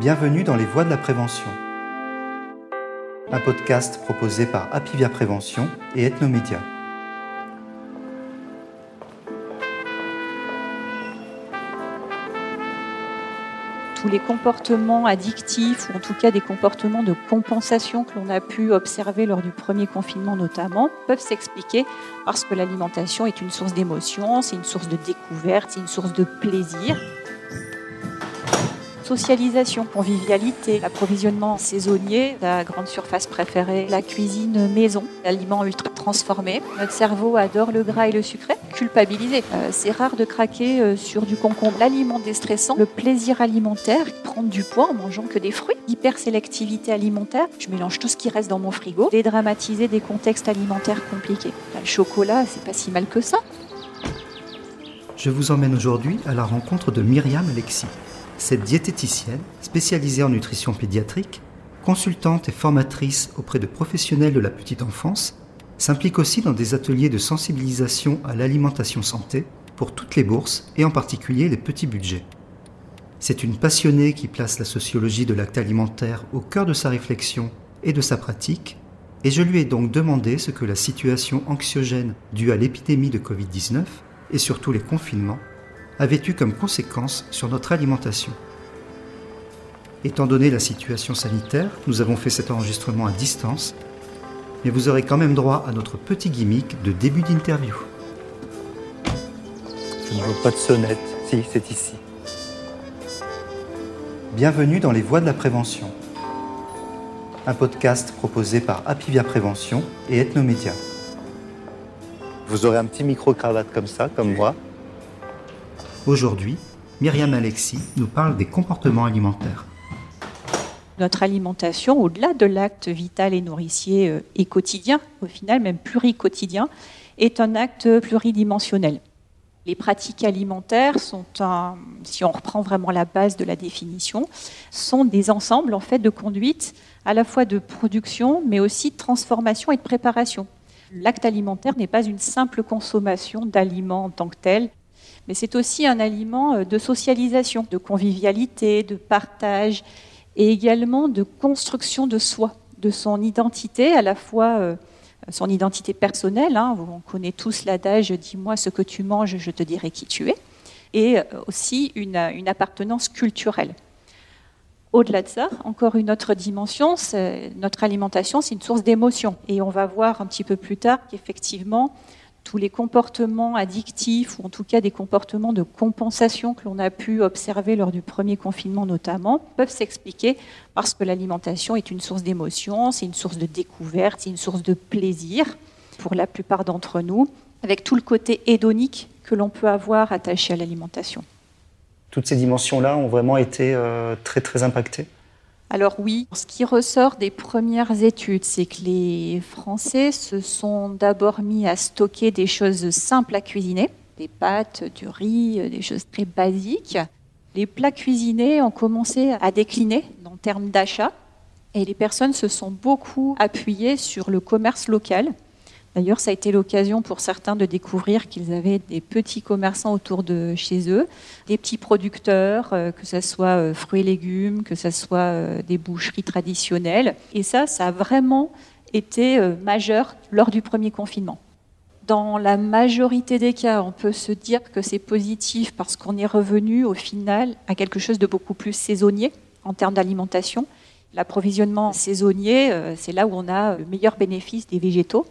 Bienvenue dans les voies de la prévention. Un podcast proposé par Apivia Prévention et Ethnomédia. tous les comportements addictifs ou en tout cas des comportements de compensation que l'on a pu observer lors du premier confinement notamment peuvent s'expliquer parce que l'alimentation est une source d'émotion, c'est une source de découverte, c'est une source de plaisir socialisation, convivialité, l'approvisionnement saisonnier, la grande surface préférée, la cuisine maison, l'aliments ultra transformé. Notre cerveau adore le gras et le sucré, culpabilisé. Euh, c'est rare de craquer euh, sur du concombre. L'aliment déstressant, le plaisir alimentaire, prendre du poids en mangeant que des fruits, hypersélectivité alimentaire, je mélange tout ce qui reste dans mon frigo, dédramatiser des contextes alimentaires compliqués. le chocolat, c'est pas si mal que ça. Je vous emmène aujourd'hui à la rencontre de Myriam Alexis. Cette diététicienne, spécialisée en nutrition pédiatrique, consultante et formatrice auprès de professionnels de la petite enfance, s'implique aussi dans des ateliers de sensibilisation à l'alimentation santé pour toutes les bourses et en particulier les petits budgets. C'est une passionnée qui place la sociologie de l'acte alimentaire au cœur de sa réflexion et de sa pratique, et je lui ai donc demandé ce que la situation anxiogène due à l'épidémie de Covid-19 et surtout les confinements avait eu comme conséquence sur notre alimentation. Étant donné la situation sanitaire, nous avons fait cet enregistrement à distance, mais vous aurez quand même droit à notre petit gimmick de début d'interview. Je ne vois pas de sonnette. Si, c'est ici. Bienvenue dans les voies de la prévention. Un podcast proposé par Apivia Prévention et Ethnomédia. Vous aurez un petit micro-cravate comme ça, comme moi. Aujourd'hui, Myriam Alexis nous parle des comportements alimentaires. Notre alimentation, au-delà de l'acte vital et nourricier euh, et quotidien, au final même pluriquotidien, est un acte pluridimensionnel. Les pratiques alimentaires sont, si on reprend vraiment la base de la définition, sont des ensembles en fait de conduite à la fois de production, mais aussi de transformation et de préparation. L'acte alimentaire n'est pas une simple consommation d'aliments en tant que tel, mais c'est aussi un aliment euh, de socialisation, de convivialité, de partage et également de construction de soi, de son identité, à la fois euh, son identité personnelle. Hein, on connaît tous l'adage Dis-moi ce que tu manges, je te dirai qui tu es. Et euh, aussi une, une appartenance culturelle. Au-delà de ça, encore une autre dimension, notre alimentation, c'est une source d'émotion. Et on va voir un petit peu plus tard qu'effectivement, tous les comportements addictifs, ou en tout cas des comportements de compensation que l'on a pu observer lors du premier confinement notamment, peuvent s'expliquer parce que l'alimentation est une source d'émotion, c'est une source de découverte, c'est une source de plaisir pour la plupart d'entre nous, avec tout le côté hédonique que l'on peut avoir attaché à l'alimentation. Toutes ces dimensions-là ont vraiment été euh, très très impactées alors oui, ce qui ressort des premières études, c'est que les Français se sont d'abord mis à stocker des choses simples à cuisiner, des pâtes, du riz, des choses très basiques. Les plats cuisinés ont commencé à décliner en termes d'achat et les personnes se sont beaucoup appuyées sur le commerce local D'ailleurs, ça a été l'occasion pour certains de découvrir qu'ils avaient des petits commerçants autour de chez eux, des petits producteurs, euh, que ce soit euh, fruits et légumes, que ce soit euh, des boucheries traditionnelles. Et ça, ça a vraiment été majeur lors du premier confinement. Dans la majorité des cas, on peut se dire que c'est positif parce qu'on est revenu au final à quelque chose de beaucoup plus saisonnier en termes d'alimentation. L'approvisionnement saisonnier, c'est là où on a le meilleur bénéfice des végétaux.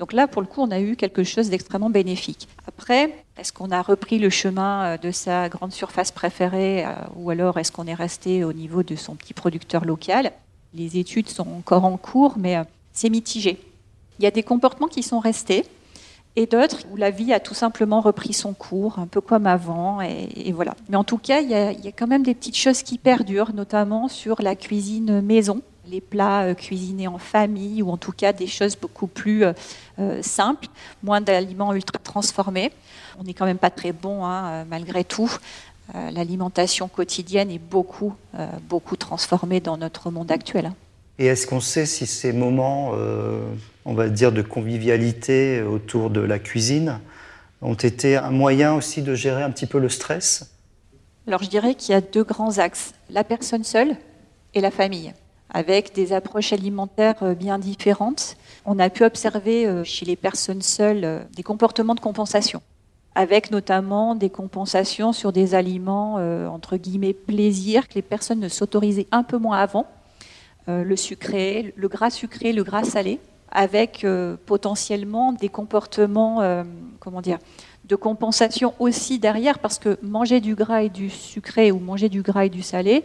Donc là, pour le coup, on a eu quelque chose d'extrêmement bénéfique. Après, est-ce qu'on a repris le chemin euh, de sa grande surface préférée euh, ou alors est-ce qu'on est resté au niveau de son petit producteur local? Les études sont encore en cours, mais euh, c'est mitigé. Il y a des comportements qui sont restés et d'autres où la vie a tout simplement repris son cours, un peu comme avant, et, voilà. Mais en tout cas, il y, a, il y, a, quand même des petites choses qui perdurent, notamment sur la cuisine maison les plats euh, cuisinés en famille ou en tout cas des choses beaucoup plus euh, euh, simples, moins d'aliments ultra transformés. On n'est quand même pas très bon hein, malgré tout. L'alimentation quotidienne est beaucoup, beaucoup transformée dans notre monde actuel. Hein. Et est-ce qu'on sait si ces moments, on va dire, de convivialité autour de la cuisine ont été un moyen aussi de gérer un petit peu le stress? Alors je dirais qu'il y a deux grands axes. La personne seule, et la famille, avec des approches alimentaires bien différentes. On a pu observer chez les personnes seules des comportements de compensation avec notamment des compensations sur des aliments, entre guillemets, plaisir, que les personnes ne s'autorisaient un peu moins avant, le sucré, le gras sucré, le gras salé, avec potentiellement des comportements, comment dire, de compensation aussi derrière, parce que manger du gras et du sucré ou manger du gras et du salé,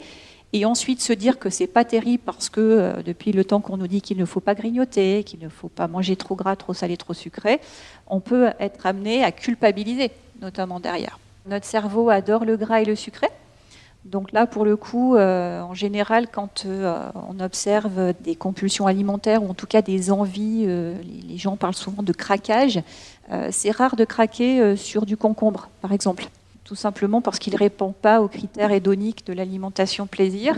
et ensuite se dire que c'est pas terrible parce que euh, depuis le temps qu'on nous dit qu'il ne faut pas grignoter, qu'il ne faut pas manger trop gras, trop salé, trop sucré, on peut être amené à culpabiliser, notamment derrière. Notre cerveau adore le gras et le sucré, donc là, pour le coup, euh, en général, quand euh, on observe des compulsions alimentaires ou en tout cas des envies, les, gens parlent souvent de craquage, c'est rare de craquer sur du concombre, par exemple. Tout simplement parce qu'il ne répond pas aux critères hédoniques de l'alimentation plaisir.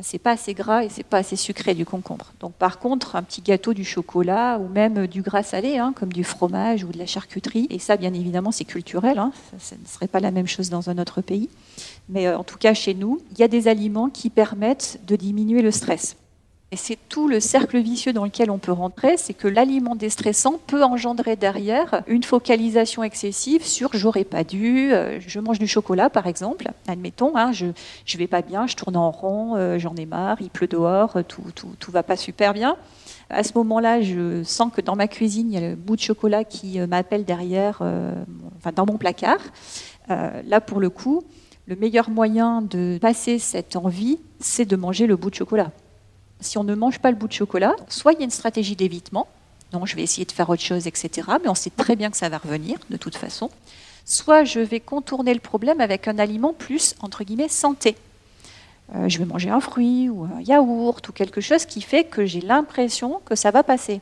c'est pas assez gras et c'est pas assez sucré du concombre. Donc par contre, un petit gâteau, du chocolat ou même du gras salé, hein, comme du fromage ou de la charcuterie, et ça, bien évidemment, c'est culturel. Hein, ça ne serait pas la même chose dans un autre pays mais euh, en tout cas chez nous, il y a des aliments qui permettent de diminuer le stress. Et c'est tout le cercle vicieux dans lequel on peut rentrer, c'est que l'aliment déstressant peut engendrer derrière une focalisation excessive sur j'aurais pas dû, euh, je mange du chocolat par exemple, admettons, hein, je je vais pas bien, je tourne en rond, euh, j'en ai marre, il pleut dehors, tout, tout, tout va pas super bien. À ce moment-là, je sens que dans ma cuisine, il y a le bout de chocolat qui m'appelle derrière, enfin dans mon placard. là, pour le coup, le meilleur moyen de passer cette envie, c'est de manger le bout de chocolat. Si on ne mange pas le bout de chocolat, soit il y a une stratégie d'évitement, non, je vais essayer de faire autre chose, etc., mais on sait très bien que ça va revenir de toute façon, soit je vais contourner le problème avec un aliment plus, entre guillemets, santé. Euh, je vais manger un fruit ou un yaourt ou quelque chose qui fait que j'ai l'impression que ça va passer.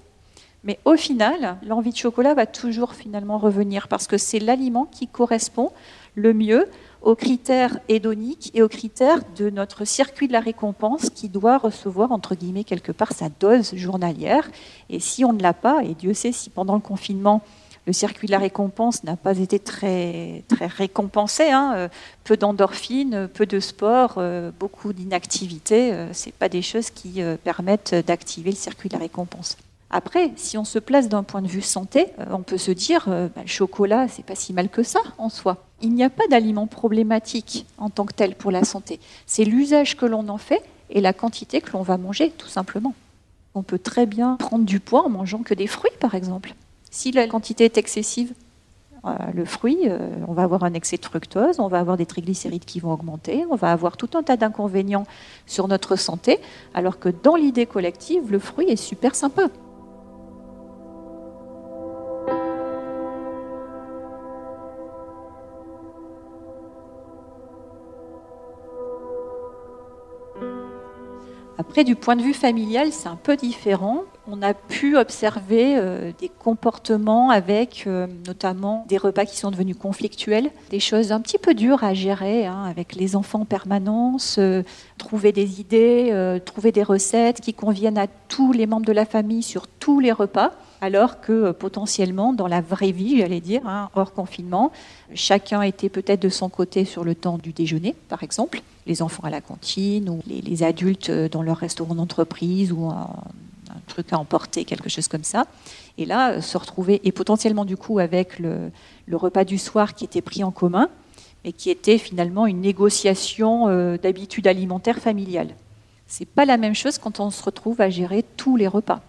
Mais au final, l'envie de chocolat va toujours finalement revenir parce que c'est l'aliment qui correspond le mieux aux critères hédoniques et aux critères de notre circuit de la récompense qui doit recevoir, entre guillemets, quelque part sa dose journalière. Et si on ne l'a pas, et Dieu sait si pendant le confinement, le circuit de la récompense n'a pas été très, très récompensé, hein, euh, peu d'endorphines, peu de sport, euh, beaucoup d'inactivité, euh, ce pas des choses qui permettent d'activer le circuit de la récompense. Après, si on se place d'un point de vue santé, euh, on peut se dire euh, bah, le chocolat, c'est pas si mal que ça en soi. Il n'y a pas d'aliment problématique en tant que tel pour la santé. C'est l'usage que l'on en fait et la quantité que l'on va manger, tout simplement. On peut très bien prendre du poids en mangeant que des fruits, par exemple. Si la quantité est excessive, euh, le fruit, on va avoir un excès de fructose, on va avoir des triglycérides qui vont augmenter, on va avoir tout un tas d'inconvénients sur notre santé, alors que dans l'idée collective, le fruit est super sympa. Après, du point de vue familial, c'est un peu différent. On a pu observer euh, des comportements avec euh, notamment des repas qui sont devenus conflictuels, des choses un petit peu dures à gérer hein, avec les enfants en permanence, euh, trouver des idées, trouver des recettes qui conviennent à tous les membres de la famille sur tous les repas alors que potentiellement dans la vraie vie, j'allais dire, hein, hors confinement, chacun était peut-être de son côté sur le temps du déjeuner, par exemple les enfants à la cantine ou les, adultes dans leur restaurant d'entreprise ou un, truc à emporter, quelque chose comme ça. Et là, se retrouver, et potentiellement du coup avec le, repas du soir qui était pris en commun, mais qui était finalement une négociation euh, d'habitude alimentaire familiale. C'est pas la même chose quand on se retrouve à gérer tous les repas.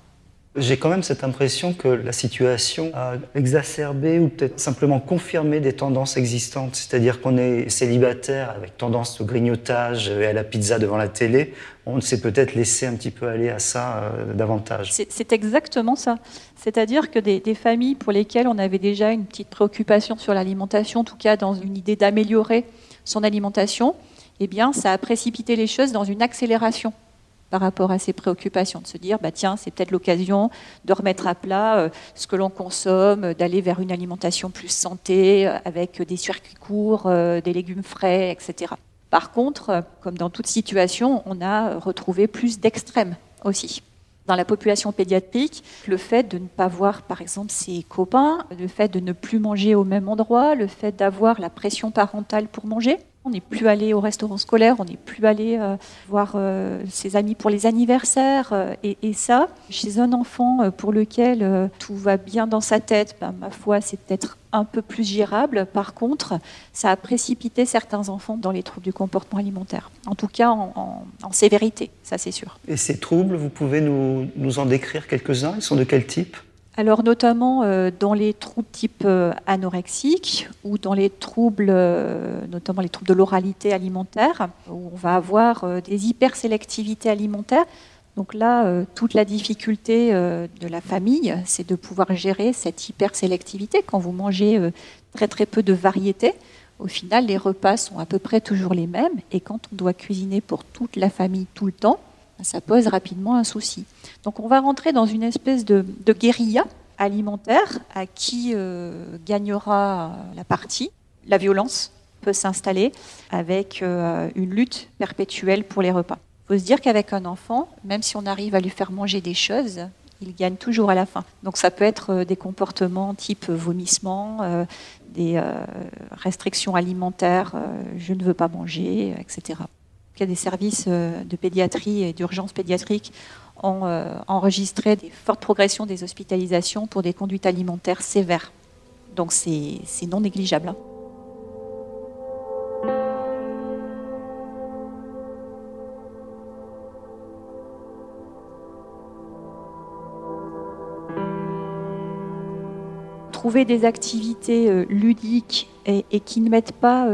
J'ai quand même cette impression que la situation a exacerbé ou peut-être simplement confirmé des tendances existantes. C'est-à-dire qu'on est célibataire avec tendance au grignotage et à la pizza devant la télé. On s'est peut-être laissé un petit peu aller à ça euh, davantage. C'est exactement ça. C'est-à-dire que des, familles pour lesquelles on avait déjà une petite préoccupation sur l'alimentation, en tout cas dans une idée d'améliorer son alimentation, eh bien, ça a précipité les choses dans une accélération par rapport à ces préoccupations, de se dire, bah, tiens, c'est peut-être l'occasion de remettre à plat euh, ce que l'on consomme, d'aller vers une alimentation plus santé, euh, avec des circuits courts, euh, des légumes frais, etc. Par contre, comme dans toute situation, on a retrouvé plus d'extrêmes aussi. Dans la population pédiatrique, le fait de ne pas voir, par exemple, ses copains, le fait de ne plus manger au même endroit, le fait d'avoir la pression parentale pour manger, On n'est plus allé au restaurant scolaire, on n'est plus allé euh, voir euh, ses amis pour les anniversaires. Euh, et, ça, chez un enfant pour lequel tout va bien dans sa tête, ben, ma foi, c'est peut-être un peu plus gérable. Par contre, ça a précipité certains enfants dans les troubles du comportement alimentaire. En tout cas, en, sévérité, ça c'est sûr. Et ces troubles, vous pouvez nous, nous en décrire quelques-uns? Ils sont de quel type? Alors notamment euh, dans les troubles type euh, anorexique ou dans les troubles, euh, notamment les troubles de l'oralité alimentaire, où on va avoir des hypersélectivités alimentaires. Donc là, toute la difficulté de la famille, c'est de pouvoir gérer cette hypersélectivité. Quand vous mangez très très peu de variétés, au final, les repas sont à peu près toujours les mêmes. Et quand on doit cuisiner pour toute la famille tout le temps, ça pose rapidement un souci. Donc on va rentrer dans une espèce de, guérilla alimentaire à qui euh, gagnera la partie. La violence peut s'installer avec euh, une lutte perpétuelle pour les repas. Il faut se dire qu'avec un enfant, même si on arrive à lui faire manger des choses, il gagne toujours à la fin. Donc ça peut être euh, des comportements type vomissement, des restrictions alimentaires, je ne veux pas manger, etc a des services euh, de pédiatrie et d'urgence pédiatrique ont euh, enregistré des fortes progressions des hospitalisations pour des conduites alimentaires sévères. Donc c'est non négligeable. Trouver des activités euh, ludiques et, qui ne mettent pas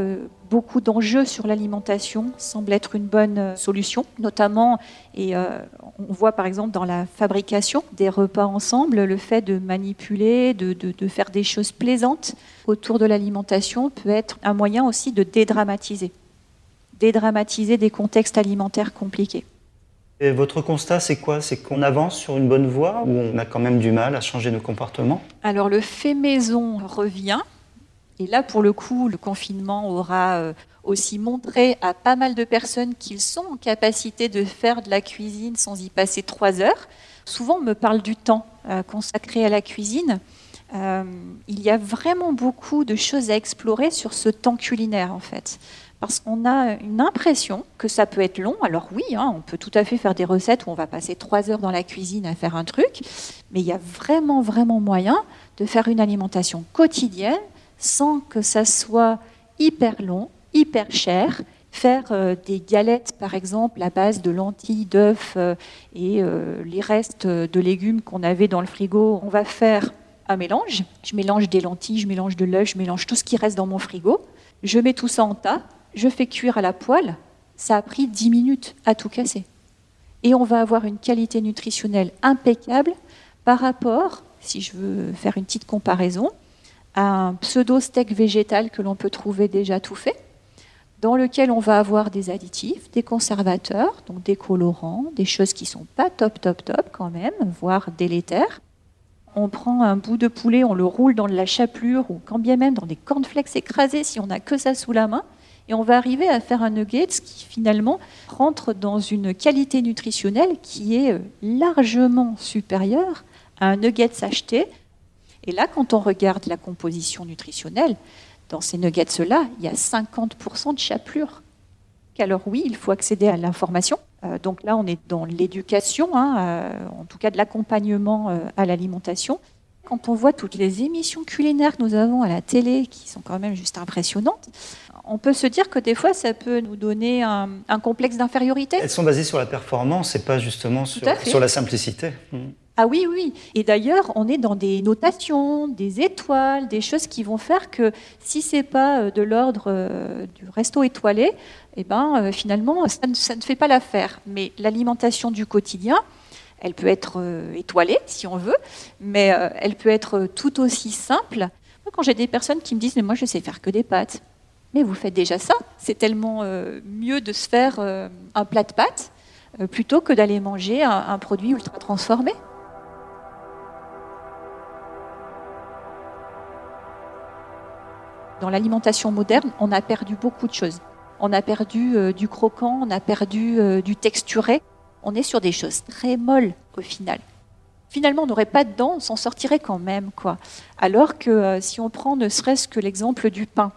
beaucoup d'enjeux sur l'alimentation semble être une bonne euh, solution, notamment, et euh, on voit par exemple dans la fabrication des repas ensemble, le fait de manipuler, de faire des choses plaisantes autour de l'alimentation peut être un moyen aussi de dédramatiser, dédramatiser des contextes alimentaires compliqués. Et votre constat, c'est quoi? C'est qu'on avance sur une bonne voie ou on a quand même du mal à changer nos comportements? Alors le fait maison revient, et là, pour le coup, le confinement aura euh, aussi montré à pas mal de personnes qu'ils sont en capacité de faire de la cuisine sans y passer trois heures. Souvent, on me parle du temps euh, consacré à la cuisine. Euh, il y a vraiment beaucoup de choses à explorer sur ce temps culinaire, en fait. Parce qu'on a une impression que ça peut être long. Alors oui, hein, on peut tout à fait faire des recettes où on va passer trois heures dans la cuisine à faire un truc, mais il y a vraiment, vraiment moyen de faire une alimentation quotidienne sans que ça soit hyper long, hyper cher. Faire euh, des galettes, par exemple, à base de lentilles, d'œufs euh, et euh, les restes de légumes qu'on avait dans le frigo, on va faire un mélange. Je mélange des lentilles, je mélange de l'œuf, je mélange tout ce qui reste dans mon frigo. Je mets tout ça en tas, je fais cuire à la poêle. Ça a pris 10 minutes à tout casser. Et on va avoir une qualité nutritionnelle impeccable par rapport, si je veux faire une petite comparaison, un pseudo-steak végétal que l'on peut trouver déjà tout fait, dans lequel on va avoir des additifs, des conservateurs, donc des colorants, des choses qui sont pas top, top, top quand même, voire délétères. On prend un bout de poulet, on le roule dans de la chapelure ou quand bien même dans des cornflakes écrasés si on n'a que ça sous la main. Et on va arriver à faire un nugget qui finalement rentre dans une qualité nutritionnelle qui est largement supérieure à un nugget acheté et là, quand on regarde la composition nutritionnelle, dans ces nuggets-là, il y a 50% de chapelure. Alors oui, il faut accéder à l'information. Euh, donc là, on est dans l'éducation, hein, euh, en tout cas de l'accompagnement euh, à l'alimentation. Quand on voit toutes les émissions culinaires que nous avons à la télé, qui sont quand même juste impressionnantes, on peut se dire que des fois, ça peut nous donner un, complexe d'infériorité. Elles sont basées sur la performance et pas justement sur, sur la simplicité. Mmh. Ah oui, oui. Et d'ailleurs, on est dans des notations, des étoiles, des choses qui vont faire que si c'est pas euh, de l'ordre euh, du resto étoilé, eh ben, euh, finalement, ça ne, fait pas l'affaire. Mais l'alimentation du quotidien, elle peut être étoilée, si on veut, mais elle peut être tout aussi simple. quand j'ai des personnes qui me disent, mais moi, je sais faire que des pâtes. Mais vous faites déjà ça. C'est tellement mieux de se faire un plat de pâtes plutôt que d'aller manger un produit ultra transformé. Dans l'alimentation moderne, on a perdu beaucoup de choses. On a perdu euh, du croquant, on a perdu euh, du texturé. On est sur des choses très molles au final. Finalement, on n'aurait pas de dents, on s'en sortirait quand même, quoi. Alors que euh, si on prend ne serait-ce que l'exemple du pain,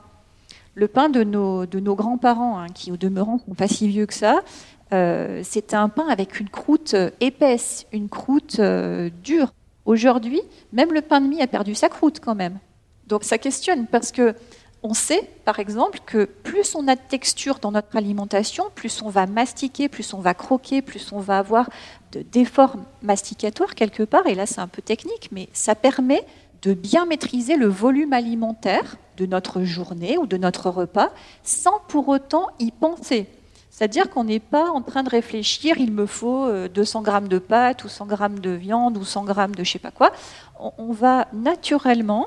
Le pain de nos, de nos grands-parents, hein, qui au demeurant ne sont pas si vieux que ça, euh, c'était un pain avec une croûte épaisse, une croûte euh, dure. Aujourd'hui, même le pain de mie a perdu sa croûte quand même. Donc ça questionne parce que on sait, par exemple, que plus on a de texture dans notre alimentation, plus on va mastiquer, plus on va croquer, plus on va avoir d'efforts masticatoires quelque part. Et là, c'est un peu technique, mais ça permet de bien maîtriser le volume alimentaire de notre journée ou de notre repas sans pour autant y penser. C'est-à-dire qu'on n'est pas en train de réfléchir, il me faut 200 euh, grammes de pâtes ou 100 grammes de viande ou 100 grammes de je sais pas quoi. On va naturellement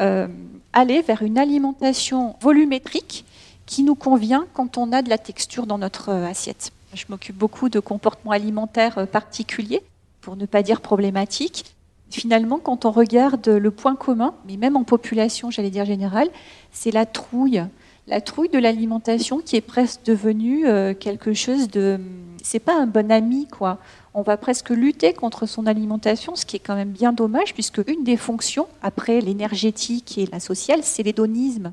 euh, aller vers une alimentation volumétrique qui nous convient quand on a de la texture dans notre euh, assiette. Je m'occupe beaucoup de comportements alimentaires particuliers, pour ne pas dire problématiques. Finalement, quand on regarde le point commun, mais même en population, j'allais dire générale, c'est la trouille la trouille de l'alimentation qui est presque devenue euh, quelque chose de. C'est pas un bon ami, quoi. On va presque lutter contre son alimentation, ce qui est quand même bien dommage, puisque une des fonctions, après l'énergétique et la sociale, c'est l'hédonisme.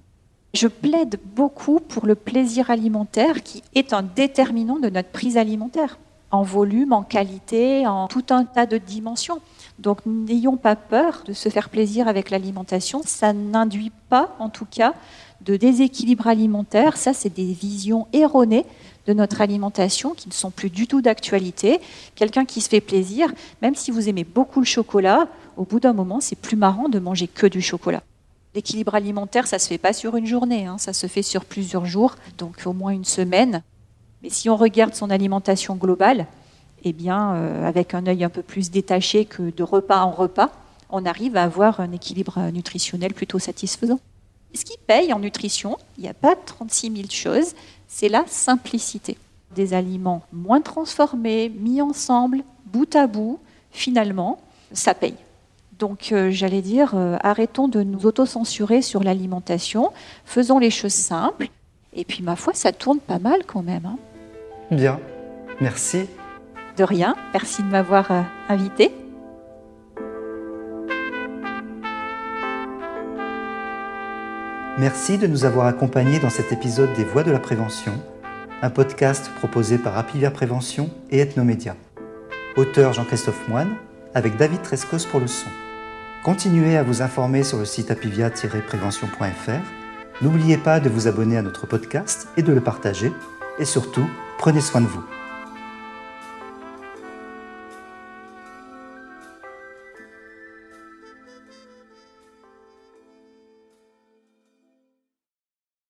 Je plaide beaucoup pour le plaisir alimentaire, qui est un déterminant de notre prise alimentaire, en volume, en qualité, en tout un tas de dimensions. Donc n'ayons pas peur de se faire plaisir avec l'alimentation. Ça n'induit pas, en tout cas, de déséquilibre alimentaire. Ça, c'est des visions erronées de notre alimentation qui ne sont plus du tout d'actualité. Quelqu'un qui se fait plaisir, même si vous aimez beaucoup le chocolat, au bout d'un moment, c'est plus marrant de manger que du chocolat. L'équilibre alimentaire, ça se fait pas sur une journée, hein. ça se fait sur plusieurs jours, donc au moins une semaine. Mais si on regarde son alimentation globale, eh bien, euh, avec un œil un peu plus détaché que de repas en repas, on arrive à avoir un équilibre nutritionnel plutôt satisfaisant. Ce qui paye en nutrition, il n'y a pas 36 000 choses, c'est la simplicité. Des aliments moins transformés, mis ensemble, bout à bout, finalement, ça paye. Donc euh, j'allais dire, euh, arrêtons de nous autocensurer sur l'alimentation, faisons les choses simples, et puis ma foi, ça tourne pas mal quand même. Hein. Bien, merci. De rien, merci de m'avoir euh, invité. Merci de nous avoir accompagnés dans cet épisode des Voix de la Prévention, un podcast proposé par Apivia Prévention et Ethnomédia. Auteur Jean-Christophe Moine, avec David Trescos pour le son. Continuez à vous informer sur le site apivia-prévention.fr. N'oubliez pas de vous abonner à notre podcast et de le partager. Et surtout, prenez soin de vous.